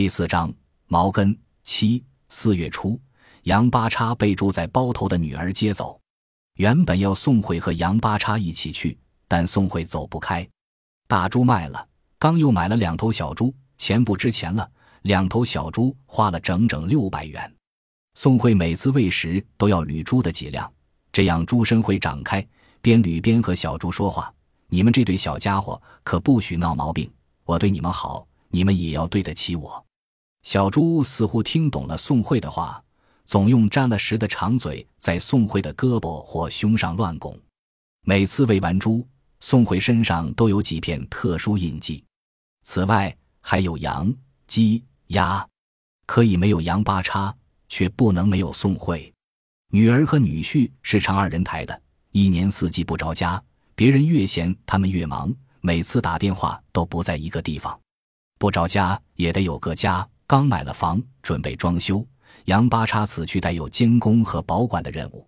第四章，毛根七四月初，杨八叉被住在包头的女儿接走。原本要宋慧和杨八叉一起去，但宋慧走不开。大猪卖了，刚又买了两头小猪，钱不值钱了。两头小猪花了整整六百元。宋慧每次喂食都要捋猪的脊梁，这样猪身会长开。边捋边和小猪说话：“你们这对小家伙可不许闹毛病，我对你们好，你们也要对得起我。”小猪似乎听懂了宋慧的话，总用沾了食的长嘴在宋慧的胳膊或胸上乱拱。每次喂完猪，宋慧身上都有几片特殊印记。此外，还有羊、鸡、鸭，可以没有羊八叉，却不能没有宋慧。女儿和女婿是常二人抬的，一年四季不着家，别人越闲他们越忙，每次打电话都不在一个地方。不着家也得有个家。刚买了房，准备装修。杨八叉此去带有监工和保管的任务。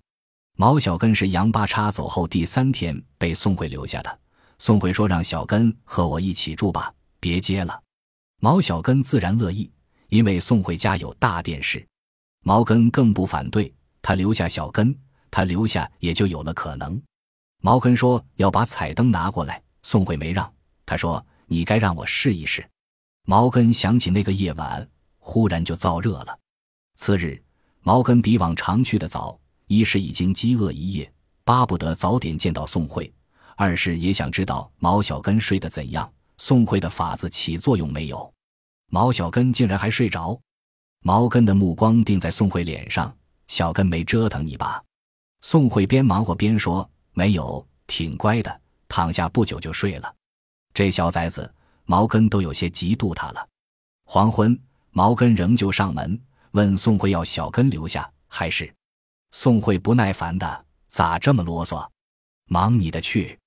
毛小根是杨八叉走后第三天被宋慧留下的。宋慧说：“让小根和我一起住吧，别接了。”毛小根自然乐意，因为宋慧家有大电视。毛根更不反对，他留下小根，他留下也就有了可能。毛根说要把彩灯拿过来，宋慧没让，他说：“你该让我试一试。”毛根想起那个夜晚。忽然就燥热了。次日，毛根比往常去的早，一是已经饥饿一夜，巴不得早点见到宋慧；二是也想知道毛小根睡得怎样，宋慧的法子起作用没有。毛小根竟然还睡着。毛根的目光定在宋慧脸上，小根没折腾你吧？宋慧边忙活边说：“没有，挺乖的，躺下不久就睡了。”这小崽子，毛根都有些嫉妒他了。黄昏。毛根仍旧上门问宋慧要小根留下还是？宋慧不耐烦的咋这么啰嗦？忙你的去！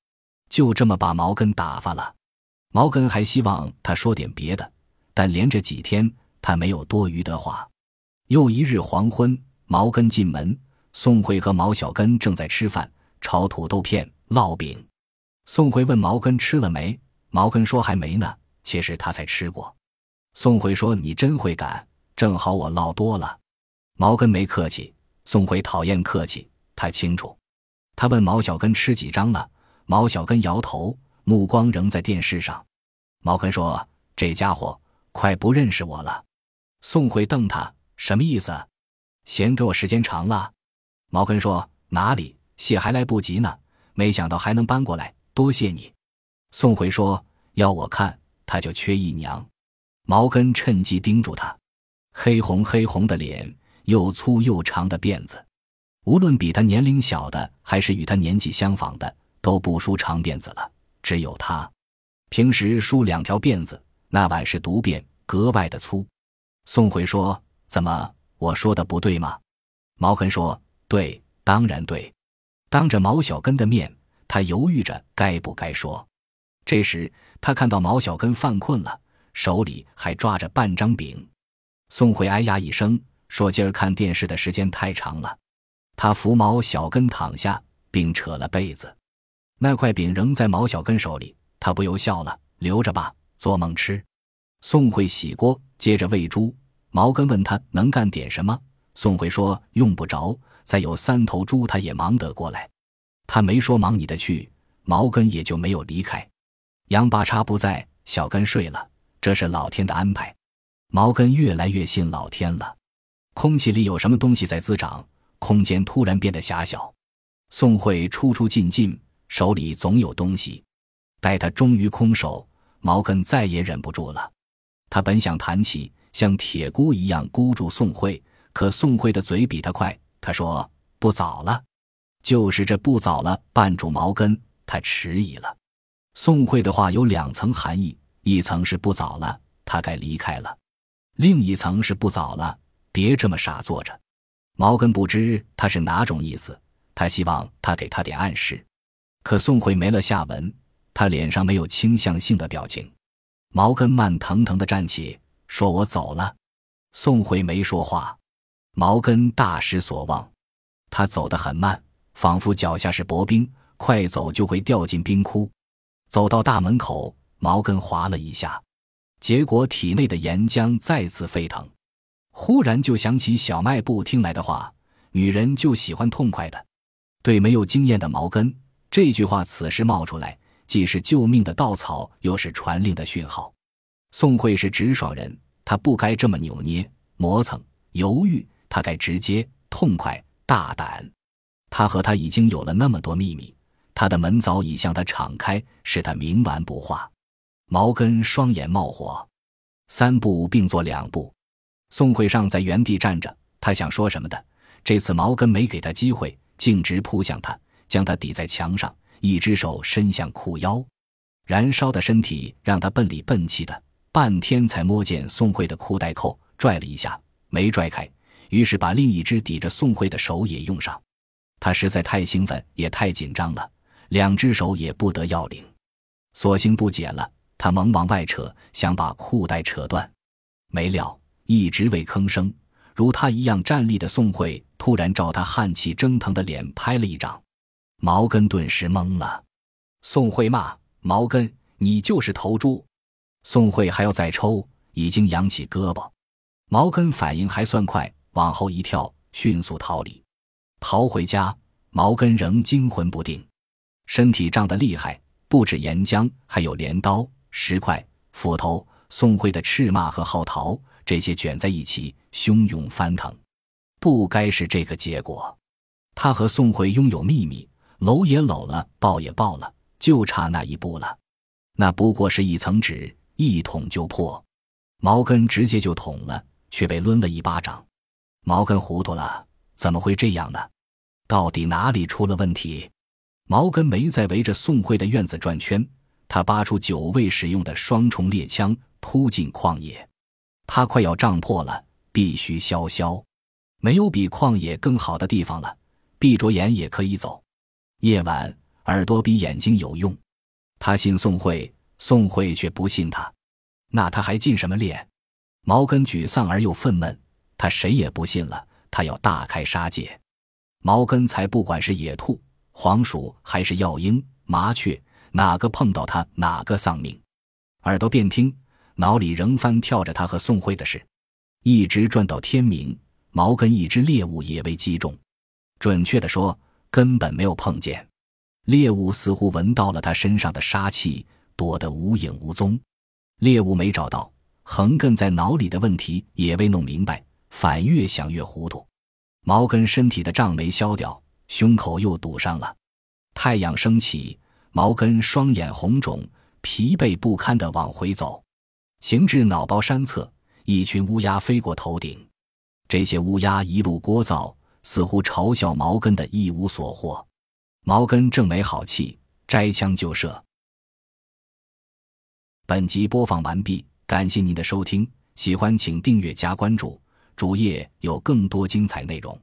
就这么把毛根打发了。毛根还希望他说点别的，但连着几天他没有多余的话。又一日黄昏，毛根进门，宋慧和毛小根正在吃饭，炒土豆片、烙饼。宋慧问毛根吃了没，毛根说还没呢，其实他才吃过。宋慧说：“你真会赶，正好我唠多了。”毛根没客气。宋慧讨厌客气，他清楚。他问毛小根吃几张了，毛小根摇头，目光仍在电视上。毛根说：“这家伙快不认识我了。”宋慧瞪他：“什么意思？嫌给我时间长了？”毛根说：“哪里，谢还来不及呢。没想到还能搬过来，多谢你。”宋慧说：“要我看，他就缺一娘。”毛根趁机盯住他，黑红黑红的脸，又粗又长的辫子，无论比他年龄小的，还是与他年纪相仿的，都不梳长辫子了。只有他，平时梳两条辫子，那晚是独辫，格外的粗。宋慧说：“怎么，我说的不对吗？”毛根说：“对，当然对。”当着毛小根的面，他犹豫着该不该说。这时，他看到毛小根犯困了。手里还抓着半张饼，宋慧哎呀一声，说：“今儿看电视的时间太长了。”他扶毛小根躺下，并扯了被子。那块饼仍在毛小根手里，他不由笑了：“留着吧，做梦吃。”宋慧洗锅，接着喂猪。毛根问他能干点什么，宋慧说：“用不着，再有三头猪，他也忙得过来。”他没说忙你的去，毛根也就没有离开。杨八叉不在，小根睡了。这是老天的安排，毛根越来越信老天了。空气里有什么东西在滋长，空间突然变得狭小。宋慧出出进进，手里总有东西。待他终于空手，毛根再也忍不住了。他本想弹起，像铁箍一样箍住宋慧，可宋慧的嘴比他快。他说：“不早了。”就是这不早了，绊住毛根，他迟疑了。宋慧的话有两层含义。一层是不早了，他该离开了；另一层是不早了，别这么傻坐着。毛根不知他是哪种意思，他希望他给他点暗示。可宋慧没了下文，他脸上没有倾向性的表情。毛根慢腾腾的站起，说：“我走了。”宋慧没说话。毛根大失所望，他走得很慢，仿佛脚下是薄冰，快走就会掉进冰窟。走到大门口。毛根滑了一下，结果体内的岩浆再次沸腾。忽然就想起小卖部听来的话：“女人就喜欢痛快的。”对没有经验的毛根，这句话此时冒出来，既是救命的稻草，又是传令的讯号。宋慧是直爽人，她不该这么扭捏、磨蹭、犹豫，她该直接、痛快、大胆。他和他已经有了那么多秘密，他的门早已向他敞开，使他冥顽不化。毛根双眼冒火，三步并作两步。宋慧尚在原地站着，他想说什么的，这次毛根没给他机会，径直扑向他，将他抵在墙上，一只手伸向裤腰，燃烧的身体让他笨里笨气的，半天才摸见宋慧的裤带扣，拽了一下，没拽开，于是把另一只抵着宋慧的手也用上。他实在太兴奋，也太紧张了，两只手也不得要领，索性不解了。他猛往外扯，想把裤带扯断，没料一直未吭声。如他一样站立的宋慧突然照他汗气蒸腾的脸拍了一掌，毛根顿时懵了。宋慧骂：“毛根，你就是头猪！”宋慧还要再抽，已经扬起胳膊。毛根反应还算快，往后一跳，迅速逃离。逃回家，毛根仍惊魂不定，身体胀得厉害，不止岩浆，还有镰刀、石块、斧头、宋慧的斥骂和号啕，这些卷在一起，汹涌翻腾。不该是这个结果。他和宋慧拥有秘密，搂也搂了，抱也抱了，就差那一步了。那不过是一层纸，一捅就破。毛根直接就捅了，却被抡了一巴掌。毛根糊涂了，怎么会这样呢？到底哪里出了问题？毛根没再围着宋慧的院子转圈，他拔出久未使用的双重猎枪，扑进旷野。他快要胀破了，必须消消。没有比旷野更好的地方了，闭着眼也可以走。夜晚，耳朵比眼睛有用。他信宋慧，宋慧却不信他。那他还进什么猎？毛根沮丧而又愤懑，他谁也不信了。他要大开杀戒。毛根才不管是野兔、黄鼠还是药鹰、麻雀，哪个碰到他，哪个丧命。耳朵边听，脑里仍翻跳着他和宋慧的事，一直转到天明。毛根一只猎物也未击中，准确的说，根本没有碰见。猎物似乎闻到了他身上的杀气，躲得无影无踪。猎物没找到，横亘在脑里的问题也未弄明白，反越想越糊涂。毛根身体的胀没消掉，胸口又堵上了。太阳升起，毛根双眼红肿，疲惫不堪地往回走。行至脑包山侧，一群乌鸦飞过头顶。这些乌鸦一路聒噪，似乎嘲笑毛根的一无所获。毛根正没好气，摘枪就射。本集播放完毕，感谢您的收听，喜欢请订阅加关注。主页有更多精彩内容。